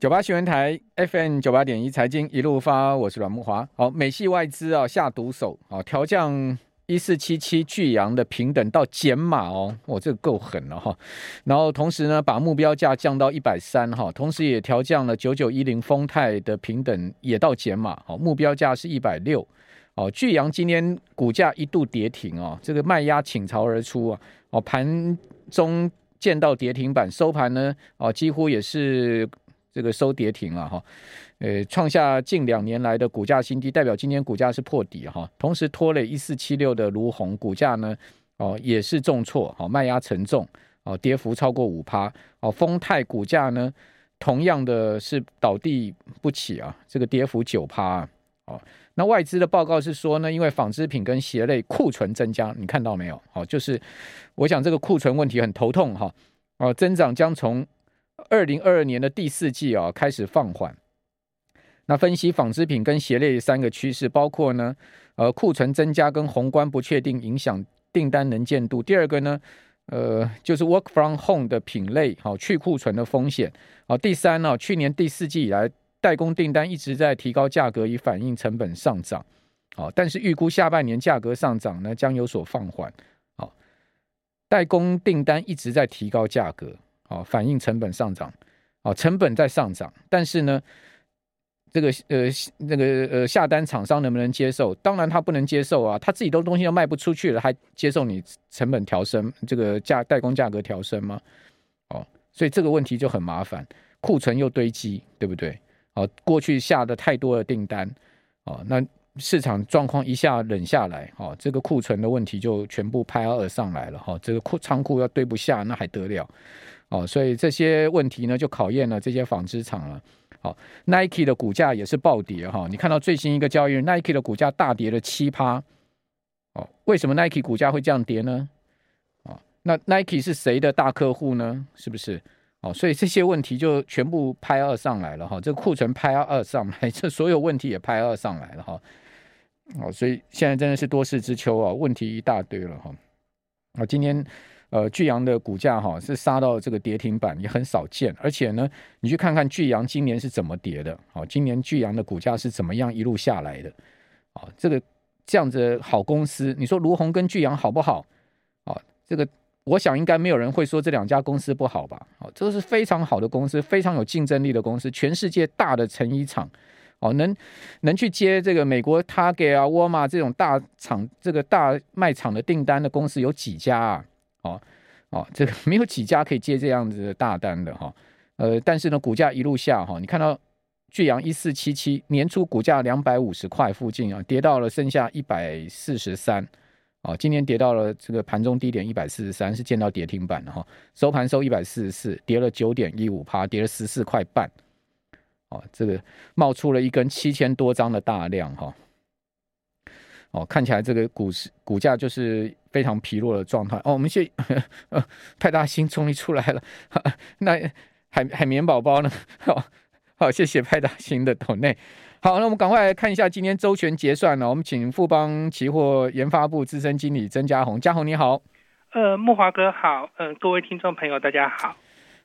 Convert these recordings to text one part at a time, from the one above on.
九八新闻台 FM 九八点一财经一路发，我是阮木华。好，美系外资啊下毒手啊，调降一四七七巨阳的平等到减码哦，我这个够狠了哈。然后同时呢，把目标价降到一百三哈，同时也调降了九九一零丰泰的平等也到减码，好，目标价是一百六。哦，巨阳今天股价一度跌停哦，这个卖压倾巢而出啊，哦，盘中见到跌停板，收盘呢哦几乎也是。这个收跌停了哈，呃，创下近两年来的股价新低，代表今天股价是破底哈。同时拖累一四七六的卢鸿股价呢，哦也是重挫，好卖压沉重，哦跌幅超过五趴。哦，丰泰股价呢，同样的是倒地不起啊，这个跌幅九趴。哦，那外资的报告是说呢，因为纺织品跟鞋类库存增加，你看到没有？哦，就是我想这个库存问题很头痛哈。哦，增长将从二零二二年的第四季啊，开始放缓。那分析纺织品跟鞋类三个趋势，包括呢，呃，库存增加跟宏观不确定影响订单能见度。第二个呢，呃，就是 work from home 的品类，好去库存的风险。好，第三呢，去年第四季以来，代工订单一直在提高价格以反映成本上涨。好，但是预估下半年价格上涨呢，将有所放缓。好，代工订单一直在提高价格。哦，反映成本上涨，哦，成本在上涨，但是呢，这个呃，那个呃，下单厂商能不能接受？当然他不能接受啊，他自己的东西都卖不出去了，还接受你成本调升，这个价代工价格调升吗？哦，所以这个问题就很麻烦，库存又堆积，对不对？哦，过去下的太多的订单，哦，那市场状况一下冷下来，哦，这个库存的问题就全部拍二上来了，哈、哦，这个库仓库要堆不下，那还得了？哦，所以这些问题呢，就考验了这些纺织厂了。好，Nike 的股价也是暴跌哈。你看到最新一个交易日，Nike 的股价大跌了七趴。哦，为什么 Nike 股价会这样跌呢？哦，那 Nike 是谁的大客户呢？是不是？哦，所以这些问题就全部拍二上来了哈。这库存拍二上来，这所有问题也拍二上来了哈。哦，所以现在真的是多事之秋啊，问题一大堆了哈。啊，今天。呃，巨阳的股价哈是杀到这个跌停板，也很少见。而且呢，你去看看巨阳今年是怎么跌的？好，今年巨阳的股价是怎么样一路下来的？啊，这个这样子好公司，你说卢鸿跟巨阳好不好？啊，这个我想应该没有人会说这两家公司不好吧？啊，这是非常好的公司，非常有竞争力的公司，全世界大的成衣厂，哦，能能去接这个美国 Target 啊、沃尔玛这种大厂、这个大卖场的订单的公司有几家啊？哦哦，这个没有几家可以接这样子的大单的哈，呃，但是呢，股价一路下哈，你看到巨阳一四七七年初股价两百五十块附近啊，跌到了剩下一百四十三，哦，今天跌到了这个盘中低点一百四十三，是见到跌停板的哈，收盘收一百四十四，跌了九点一五趴，跌了十四块半，哦，这个冒出了一根七千多张的大量哈。哦，看起来这个股市股价就是非常疲弱的状态。哦，我们去呃 派大星终于出来了。那海海绵宝宝呢？好，好，谢谢派大星的抖内。好，那我们赶快来看一下今天周全结算了。我们请富邦期货研发部资深经理曾家宏，家宏你好。呃，木华哥好。嗯、呃，各位听众朋友大家好。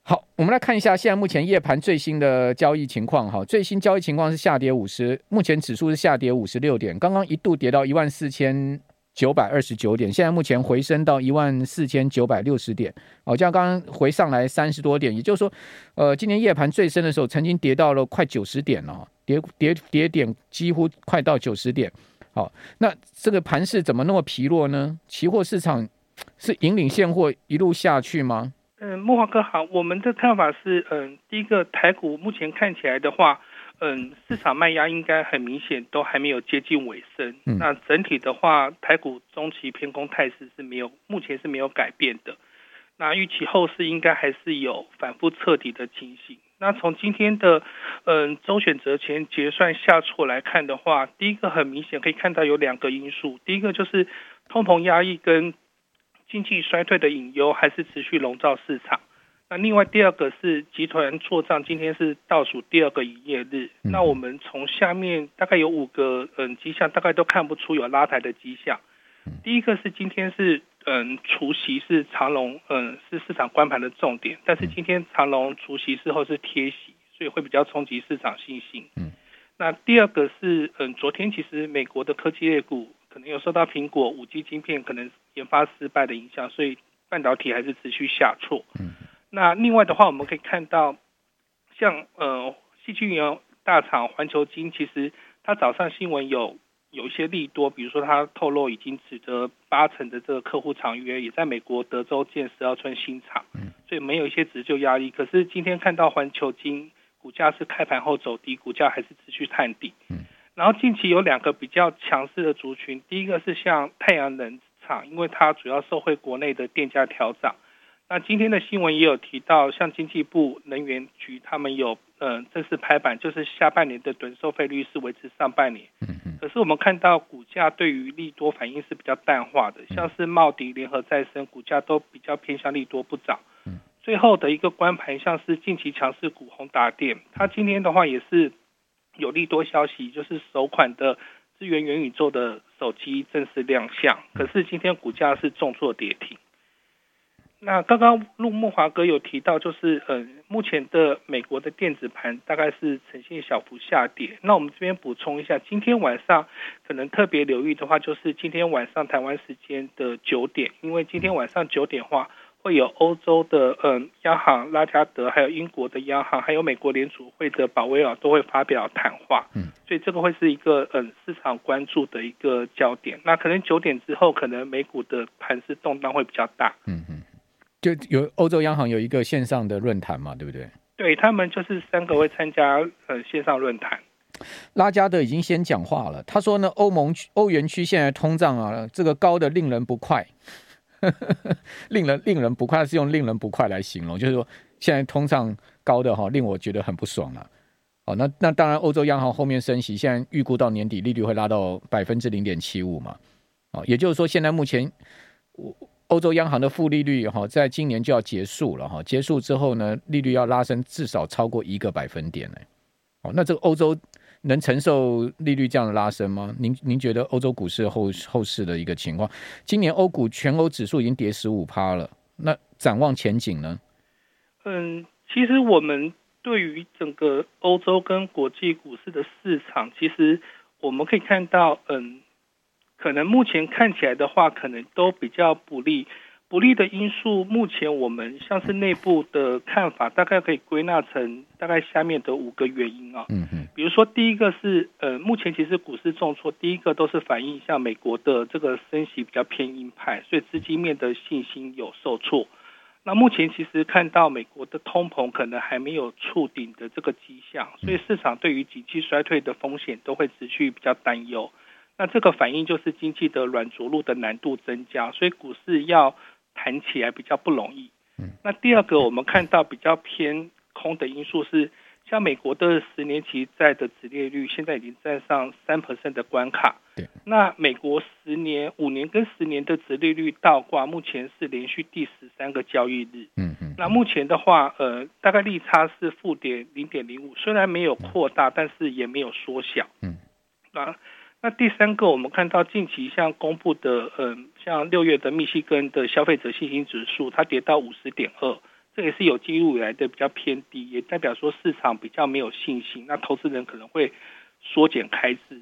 好，我们来看一下现在目前夜盘最新的交易情况。哈，最新交易情况是下跌五十，目前指数是下跌五十六点，刚刚一度跌到一万四千九百二十九点，现在目前回升到一万四千九百六十点。哦，这样刚刚回上来三十多点，也就是说，呃，今天夜盘最深的时候曾经跌到了快九十点了，跌跌跌点几乎快到九十点。好，那这个盘势怎么那么疲弱呢？期货市场是引领现货一路下去吗？嗯，木华哥好，我们的看法是，嗯，第一个台股目前看起来的话，嗯，市场卖压应该很明显，都还没有接近尾声。嗯，那整体的话，台股中期偏空态势是没有，目前是没有改变的。那预期后市应该还是有反复彻底的情形。那从今天的嗯周选择前结算下挫来看的话，第一个很明显可以看到有两个因素，第一个就是通膨压抑跟。经济衰退的隐忧还是持续笼罩市场。那另外第二个是集团做账，今天是倒数第二个营业日。那我们从下面大概有五个嗯迹象，大概都看不出有拉抬的迹象。第一个是今天是嗯除夕是长隆嗯是市场关盘的重点，但是今天长隆除夕之后是贴息，所以会比较冲击市场信心。嗯，那第二个是，嗯，昨天其实美国的科技类股可能有受到苹果五 G 晶片可能研发失败的影响，所以半导体还是持续下挫。嗯，那另外的话，我们可以看到，像呃，矽晶圆大厂环球金，其实它早上新闻有。有一些利多，比如说它透露已经取得八成的这个客户长约，也在美国德州建十二寸新厂，所以没有一些折旧压力。可是今天看到环球金股价是开盘后走低，股价还是持续探底。然后近期有两个比较强势的族群，第一个是像太阳能厂，因为它主要受惠国内的电价调涨。那今天的新闻也有提到，像经济部能源局他们有嗯、呃、正式拍板，就是下半年的趸收费率是维持上半年。可是我们看到股价对于利多反应是比较淡化的，像是茂迪、联合再生股价都比较偏向利多不涨。最后的一个关盘，像是近期强势股宏达电，它今天的话也是有利多消息，就是首款的支援元宇宙的手机正式亮相。可是今天股价是重挫跌停。那刚刚陆木华哥有提到，就是呃，目前的美国的电子盘大概是呈现小幅下跌。那我们这边补充一下，今天晚上可能特别留意的话，就是今天晚上台湾时间的九点，因为今天晚上九点的话，会有欧洲的嗯、呃、央行拉加德，还有英国的央行，还有美国联储会的保威尔都会发表谈话。嗯，所以这个会是一个嗯、呃、市场关注的一个焦点。那可能九点之后，可能美股的盘势动荡会比较大。嗯嗯。就有欧洲央行有一个线上的论坛嘛，对不对？对，他们就是三个会参加呃线上论坛。拉加德已经先讲话了，他说呢，欧盟欧元区现在通胀啊，这个高的令人不快，令人令人不快是用令人不快来形容，就是说现在通胀高的哈，令我觉得很不爽了。哦，那那当然，欧洲央行后面升息，现在预估到年底利率会拉到百分之零点七五嘛。哦，也就是说，现在目前我。欧洲央行的负利率哈，在今年就要结束了哈，结束之后呢，利率要拉升至少超过一个百分点呢。哦，那这个欧洲能承受利率这样的拉升吗？您您觉得欧洲股市后后市的一个情况？今年欧股全欧指数已经跌十五趴了，那展望前景呢？嗯，其实我们对于整个欧洲跟国际股市的市场，其实我们可以看到，嗯。可能目前看起来的话，可能都比较不利。不利的因素，目前我们像是内部的看法，大概可以归纳成大概下面的五个原因啊。嗯嗯。比如说，第一个是呃，目前其实股市重挫，第一个都是反映像美国的这个升息比较偏鹰派，所以资金面的信心有受挫。那目前其实看到美国的通膨可能还没有触顶的这个迹象，所以市场对于景气衰退的风险都会持续比较担忧。那这个反应就是经济的软着陆的难度增加，所以股市要弹起来比较不容易。那第二个我们看到比较偏空的因素是，像美国的十年期债的殖利率现在已经站上三 percent 的关卡。那美国十年、五年跟十年的殖利率倒挂，目前是连续第十三个交易日。嗯嗯。那目前的话，呃，大概利差是负点零点零五，虽然没有扩大，但是也没有缩小。嗯。啊。那第三个，我们看到近期像公布的，嗯，像六月的密西根的消费者信心指数，它跌到五十点二，这也是有记录以来的比较偏低，也代表说市场比较没有信心，那投资人可能会缩减开支。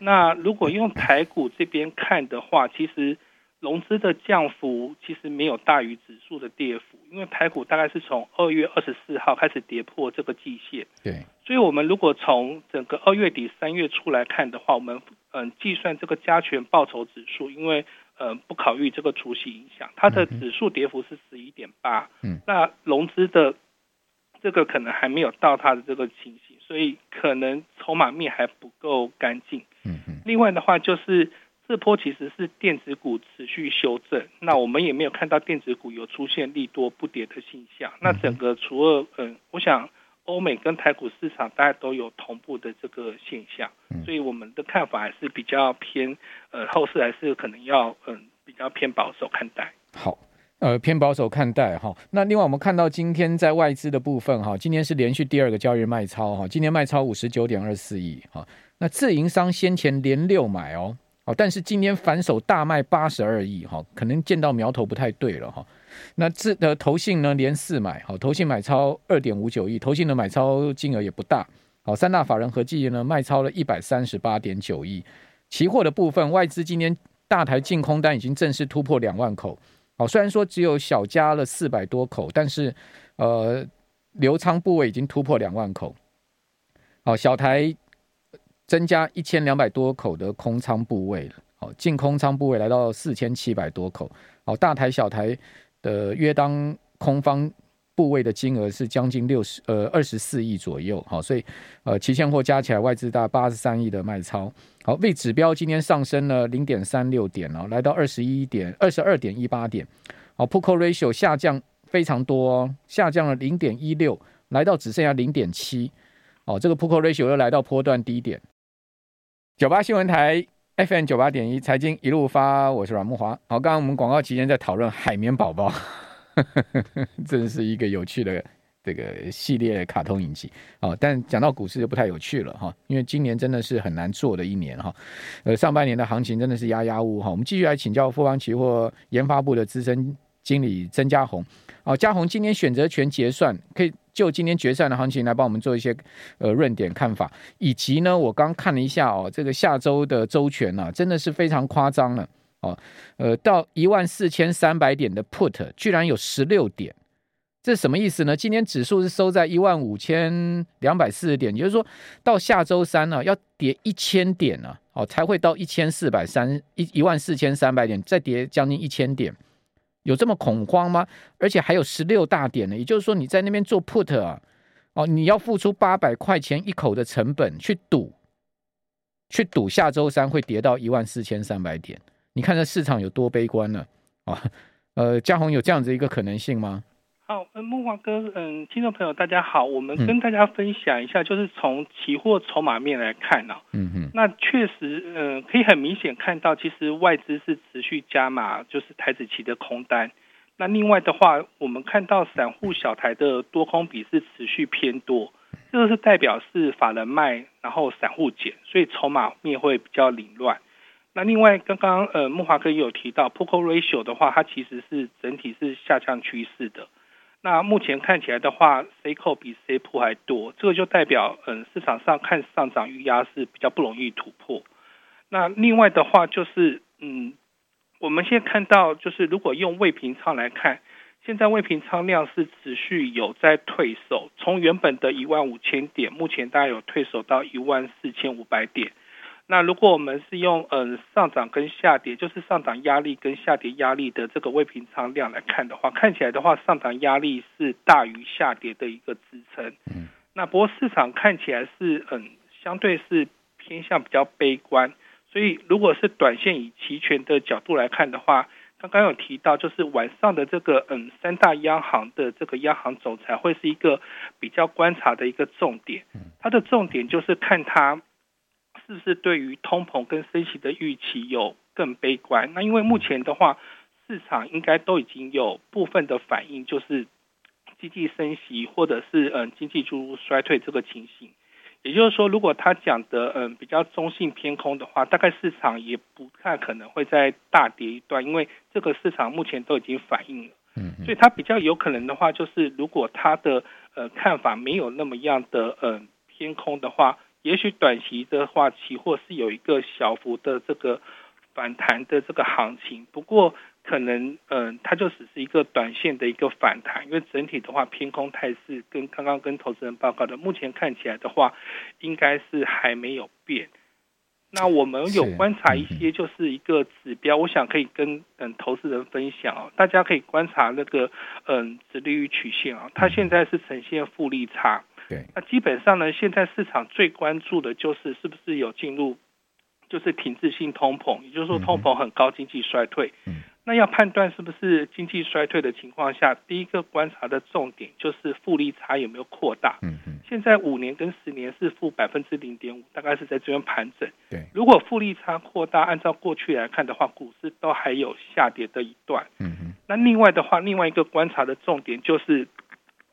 那如果用台股这边看的话，其实。融资的降幅其实没有大于指数的跌幅，因为台股大概是从二月二十四号开始跌破这个季线。对，所以我们如果从整个二月底三月初来看的话，我们嗯计算这个加权报酬指数，因为呃不考虑这个除息影响，它的指数跌幅是十一点八。嗯，那融资的这个可能还没有到它的这个情形，所以可能筹码面还不够干净。嗯嗯。另外的话就是。这波其实是电子股持续修正，那我们也没有看到电子股有出现利多不跌的现象。那整个除了嗯，我想欧美跟台股市场大家都有同步的这个现象，所以我们的看法还是比较偏呃后市还是可能要嗯比较偏保守看待。好，呃偏保守看待哈。那另外我们看到今天在外资的部分哈，今天是连续第二个交易日卖超哈，今天卖超五十九点二四亿哈。那自营商先前连六买哦。但是今天反手大卖八十二亿，哈，可能见到苗头不太对了，哈。那这的投信呢连四买，好，投信买超二点五九亿，投信的买超金额也不大，好，三大法人合计呢卖超了一百三十八点九亿。期货的部分，外资今天大台净空单已经正式突破两万口，好，虽然说只有小加了四百多口，但是呃留仓部位已经突破两万口，好，小台增加一千两百多口的空仓部位了。好，净空仓部位来到四千七百多口。好，大台小台的约当空方部位的金额是将近六十呃二十四亿左右。好，所以呃期现货加起来外资大概八十三亿的卖超。好，为指标今天上升了零点三六点哦，来到二十一点二十二点一八点。好，put c Ratio 下降非常多哦，下降了零点一六，来到只剩下零点七。哦，这个 put c Ratio 又来到波段低点。九八新闻台。FM 九八点一财经一路发，我是阮木华。好，刚刚我们广告期间在讨论海绵宝宝，真是一个有趣的这个系列卡通影集。哦，但讲到股市就不太有趣了哈，因为今年真的是很难做的一年哈。呃，上半年的行情真的是压压乌哈。我们继续来请教富邦期货研发部的资深经理曾家宏。哦，家宏今天选择权结算可以。就今天决算的行情来帮我们做一些呃论点看法，以及呢，我刚看了一下哦，这个下周的周权、啊，真的是非常夸张了哦，呃，到一万四千三百点的 put 居然有十六点，这什么意思呢？今天指数是收在一万五千两百四十点，也就是说到下周三呢、啊，要跌一千点呢、啊，哦，才会到一千四百三一一万四千三百点，再跌将近一千点。有这么恐慌吗？而且还有十六大点呢，也就是说你在那边做 put 啊，哦，你要付出八百块钱一口的成本去赌，去赌下周三会跌到一万四千三百点，你看这市场有多悲观呢？啊，呃，家宏有这样子一个可能性吗？好，嗯，木华哥，嗯，听众朋友大家好，我们跟大家分享一下，就是从期货筹码面来看呢、啊，嗯嗯，那确实，嗯，可以很明显看到，其实外资是持续加码，就是台子期的空单。那另外的话，我们看到散户小台的多空比是持续偏多，这个是代表是法人卖，然后散户减，所以筹码面会比较凌乱。那另外，刚刚呃，木华哥也有提到，Put Call Ratio 的话，它其实是整体是下降趋势的。那目前看起来的话，C call 比 C 破还多，这个就代表，嗯，市场上看上涨预压是比较不容易突破。那另外的话就是，嗯，我们现在看到就是，如果用未平仓来看，现在未平仓量是持续有在退守，从原本的一万五千点，目前大概有退守到一万四千五百点。那如果我们是用嗯上涨跟下跌，就是上涨压力跟下跌压力的这个未平仓量来看的话，看起来的话上涨压力是大于下跌的一个支撑。嗯，那不过市场看起来是嗯相对是偏向比较悲观，所以如果是短线以期权的角度来看的话，刚刚有提到就是晚上的这个嗯三大央行的这个央行总裁会是一个比较观察的一个重点。它的重点就是看它。是不是对于通膨跟升息的预期有更悲观？那因为目前的话，市场应该都已经有部分的反应，就是经济升息或者是嗯经济逐步衰退这个情形。也就是说，如果他讲的嗯比较中性偏空的话，大概市场也不太可能会再大跌一段，因为这个市场目前都已经反应了。嗯，所以它比较有可能的话，就是如果他的呃看法没有那么样的嗯偏空的话。也许短期的话，期货是有一个小幅的这个反弹的这个行情，不过可能嗯，它就只是一个短线的一个反弹，因为整体的话偏空态势跟刚刚跟投资人报告的，目前看起来的话，应该是还没有变。那我们有观察一些就是一个指标，我想可以跟嗯投资人分享哦，大家可以观察那个嗯殖利率曲线啊，它现在是呈现负利差。对，那基本上呢，现在市场最关注的就是是不是有进入，就是停滞性通膨，也就是说通膨很高，经济衰退。嗯，那要判断是不是经济衰退的情况下，第一个观察的重点就是复利差有没有扩大。嗯嗯，现在五年跟十年是负百分之零点五，大概是在这边盘整。对，如果复利差扩大，按照过去来看的话，股市都还有下跌的一段。嗯嗯，那另外的话，另外一个观察的重点就是。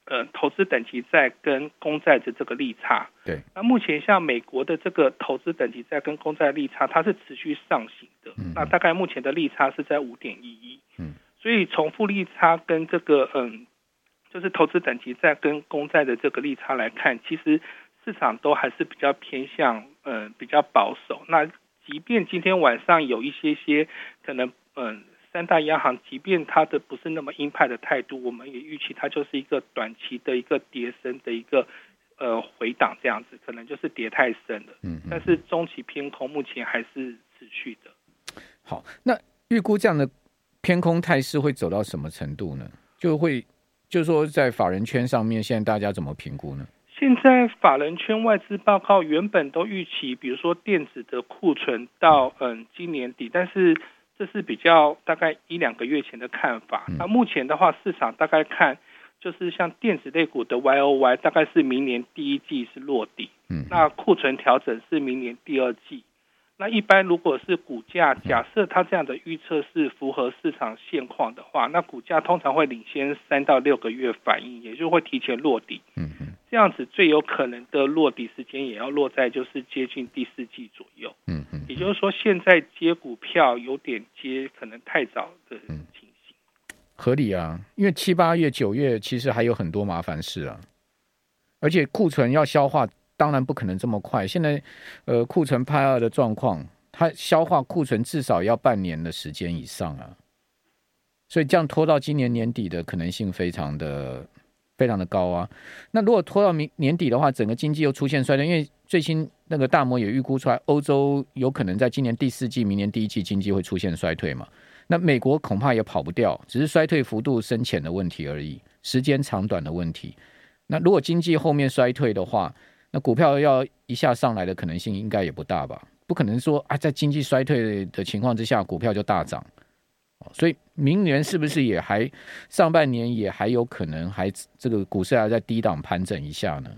呃，投资等级债跟公债的这个利差，对，那目前像美国的这个投资等级债跟公债利差，它是持续上行的，嗯，那大概目前的利差是在五点一一，嗯，所以从复利差跟这个嗯，就是投资等级债跟公债的这个利差来看，其实市场都还是比较偏向嗯比较保守。那即便今天晚上有一些些可能嗯三大央行，即便它的不是那么鹰派的态度，我们也预期它就是一个短期的一个跌升的一个呃回档这样子，可能就是跌太深了。嗯，但是中期偏空目前还是持续的。好，那预估这样的。偏空态势会走到什么程度呢？就会，就是说，在法人圈上面，现在大家怎么评估呢？现在法人圈外资报告原本都预期，比如说电子的库存到嗯今年底，但是这是比较大概一两个月前的看法。那目前的话，市场大概看就是像电子类股的 Y O Y，大概是明年第一季是落地，嗯，那库存调整是明年第二季。那一般如果是股价，假设它这样的预测是符合市场现况的话，那股价通常会领先三到六个月反应，也就会提前落地。嗯嗯，这样子最有可能的落底时间也要落在就是接近第四季左右。嗯嗯，也就是说现在接股票有点接可能太早的情形。合理啊，因为七八月、九月其实还有很多麻烦事啊，而且库存要消化。当然不可能这么快。现在，呃，库存派二的状况，它消化库存至少要半年的时间以上啊。所以这样拖到今年年底的可能性非常的非常的高啊。那如果拖到明年底的话，整个经济又出现衰退，因为最新那个大摩也预估出来，欧洲有可能在今年第四季、明年第一季经济会出现衰退嘛。那美国恐怕也跑不掉，只是衰退幅度深浅的问题而已，时间长短的问题。那如果经济后面衰退的话，那股票要一下上来的可能性应该也不大吧？不可能说啊，在经济衰退的情况之下，股票就大涨。所以明年是不是也还上半年也还有可能还这个股市还在低档盘整一下呢？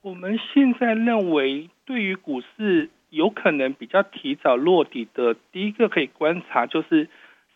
我们现在认为，对于股市有可能比较提早落底的，第一个可以观察就是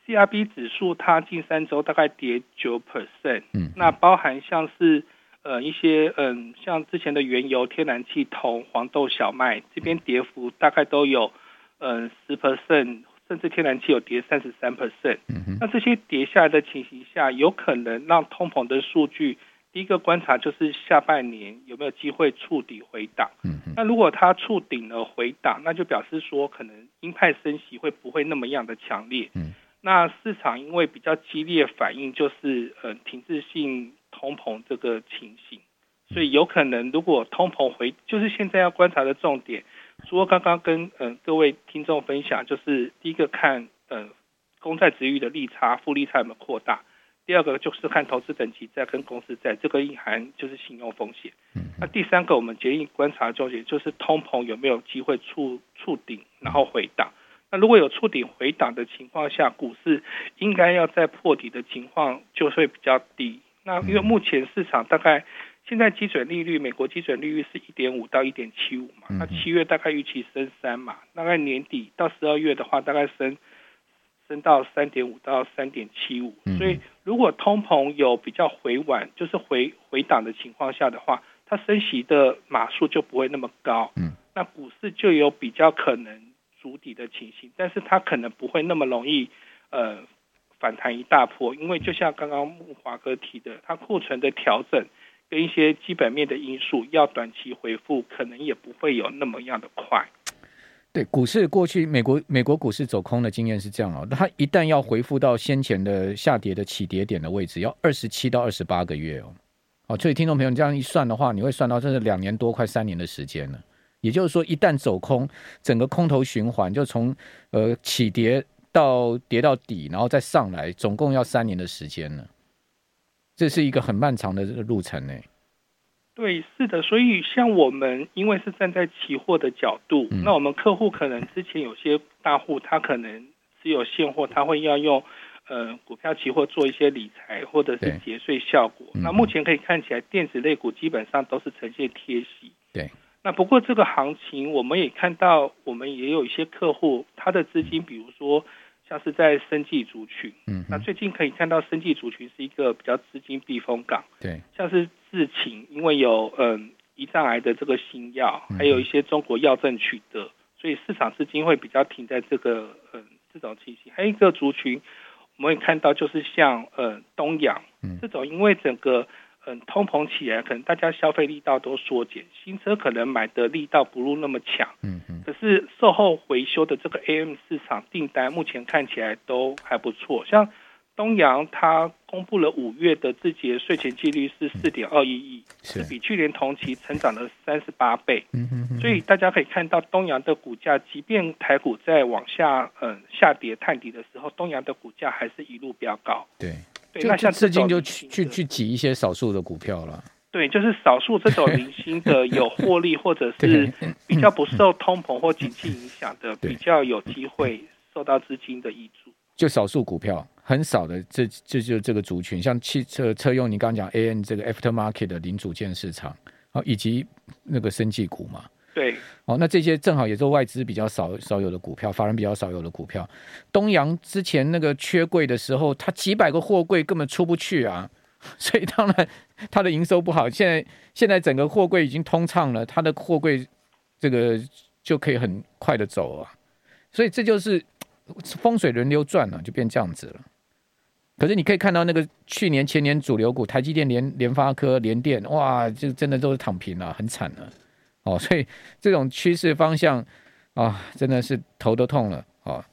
CRB 指数，它近三周大概跌九 percent，嗯，那包含像是。呃，一些嗯，像之前的原油、天然气、铜、黄豆、小麦这边跌幅大概都有嗯十 percent，甚至天然气有跌三十三 percent。那这些跌下来的情形下，有可能让通膨的数据，第一个观察就是下半年有没有机会触底回档。那如果它触顶了回档，那就表示说可能鹰派升息会不会那么样的强烈。那市场因为比较激烈反应，就是呃停滞性。通膨这个情形，所以有可能如果通膨回，就是现在要观察的重点，除了刚刚跟嗯、呃、各位听众分享，就是第一个看呃公债殖利率的利差、负利差有没有扩大，第二个就是看投资等级债跟公司债，这个隐含就是信用风险。那第三个我们建议观察的重点就是通膨有没有机会触触顶，然后回档。那如果有触顶回档的情况下，股市应该要在破底的情况就会比较低。那因为目前市场大概现在基准利率，美国基准利率是一点五到一点七五嘛，那七月大概预期升三嘛，大概年底到十二月的话，大概升升到三点五到三点七五，所以如果通膨有比较回稳，就是回回档的情况下的话，它升息的码数就不会那么高，嗯，那股市就有比较可能筑底的情形，但是它可能不会那么容易，呃。反弹一大波，因为就像刚刚木华哥提的，它库存的调整跟一些基本面的因素，要短期回复，可能也不会有那么样的快。对，股市过去美国美国股市走空的经验是这样哦，它一旦要回复到先前的下跌的起跌点的位置，要二十七到二十八个月哦。哦，所以听众朋友，这样一算的话，你会算到这是两年多，快三年的时间了。也就是说，一旦走空，整个空头循环就从呃起跌。到跌到底，然后再上来，总共要三年的时间呢。这是一个很漫长的路程呢。对，是的。所以像我们，因为是站在期货的角度，嗯、那我们客户可能之前有些大户，他可能只有现货，他会要用呃股票期货做一些理财或者是节税效果。那目前可以看起来，电子类股基本上都是呈现贴息。对。那不过这个行情，我们也看到，我们也有一些客户，他的资金，比如说。像是在生技族群，嗯，那最近可以看到生技族群是一个比较资金避风港，对，像是智勤，因为有嗯胰脏癌的这个新药，还有一些中国药证取得，所以市场资金会比较停在这个嗯这种情形。还有一个族群，我们会看到就是像呃东阳，嗯，这种因为整个嗯通膨起来，可能大家消费力道都缩减，新车可能买的力道不如那么强，嗯嗯，可是售后维修的这个 AM 市场订单目前看起来都还不错，像。东阳它公布了五月的自结税前净利是四点二一亿，是比去年同期成长了三十八倍。嗯哼哼。所以大家可以看到，东阳的股价，即便台股在往下嗯下跌探底的时候，东阳的股价还是一路飙高。对对，那像资金就去去去挤一些少数的股票了。对，就是少数这种零星的 有获利，或者是比较不受通膨或景气影响的，比较有机会受到资金的挹注。就少数股票，很少的，这这就这个族群，像汽车车用，你刚刚讲 A N 这个 aftermarket 的零组件市场，啊，以及那个生技股嘛，对，哦，那这些正好也是外资比较少少有的股票，法人比较少有的股票。东阳之前那个缺柜的时候，它几百个货柜根本出不去啊，所以当然它的营收不好。现在现在整个货柜已经通畅了，它的货柜这个就可以很快的走啊，所以这就是。风水轮流转了，就变这样子了。可是你可以看到那个去年前年主流股，台积电、联联发科、联电，哇，就真的都是躺平了，很惨了。哦，所以这种趋势方向啊，真的是头都痛了。哦，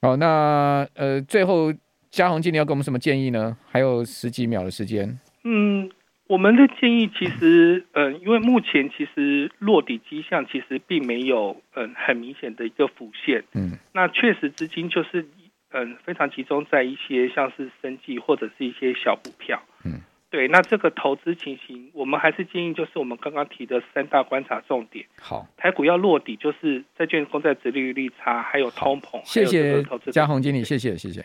好，那呃，最后嘉宏经理要给我们什么建议呢？还有十几秒的时间。嗯。我们的建议其实，嗯，因为目前其实落底迹象其实并没有，嗯，很明显的一个浮现，嗯，那确实资金就是，嗯，非常集中在一些像是生计或者是一些小股票，嗯，对，那这个投资情形，我们还是建议就是我们刚刚提的三大观察重点，好，台股要落底就是债券公债殖利率差，还有通膨，谢谢嘉宏经理，谢谢，谢谢。